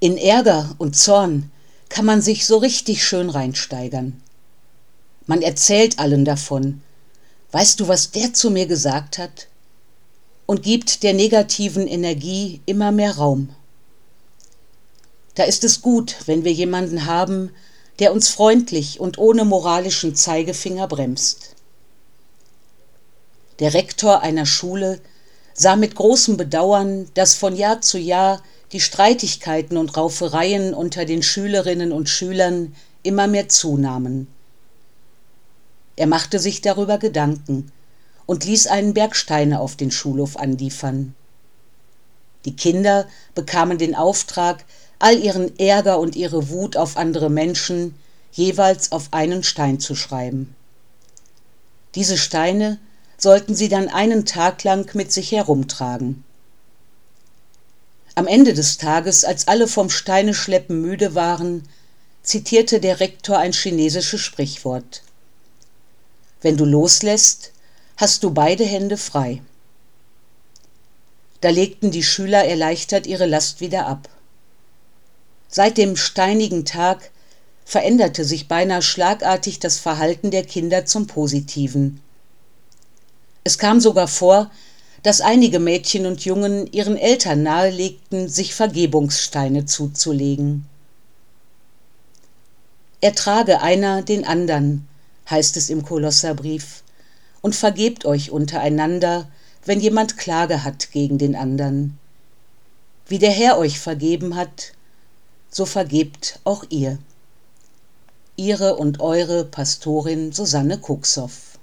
In Ärger und Zorn kann man sich so richtig schön reinsteigern. Man erzählt allen davon. Weißt du, was der zu mir gesagt hat? Und gibt der negativen Energie immer mehr Raum. Da ist es gut, wenn wir jemanden haben, der uns freundlich und ohne moralischen Zeigefinger bremst. Der Rektor einer Schule sah mit großem Bedauern, dass von Jahr zu Jahr die Streitigkeiten und Raufereien unter den Schülerinnen und Schülern immer mehr zunahmen. Er machte sich darüber Gedanken und ließ einen Berg Steine auf den Schulhof anliefern. Die Kinder bekamen den Auftrag, all ihren Ärger und ihre Wut auf andere Menschen jeweils auf einen Stein zu schreiben. Diese Steine sollten sie dann einen Tag lang mit sich herumtragen. Am Ende des Tages, als alle vom Steineschleppen müde waren, zitierte der Rektor ein chinesisches Sprichwort. Wenn du loslässt, hast du beide Hände frei. Da legten die Schüler erleichtert ihre Last wieder ab. Seit dem steinigen Tag veränderte sich beinahe schlagartig das Verhalten der Kinder zum Positiven. Es kam sogar vor, dass einige Mädchen und Jungen ihren Eltern nahelegten, sich Vergebungssteine zuzulegen. Ertrage einer den andern, heißt es im Kolosserbrief, und vergebt euch untereinander, wenn jemand Klage hat gegen den andern. Wie der Herr euch vergeben hat, so vergebt auch ihr. Ihre und eure Pastorin Susanne Kuxoff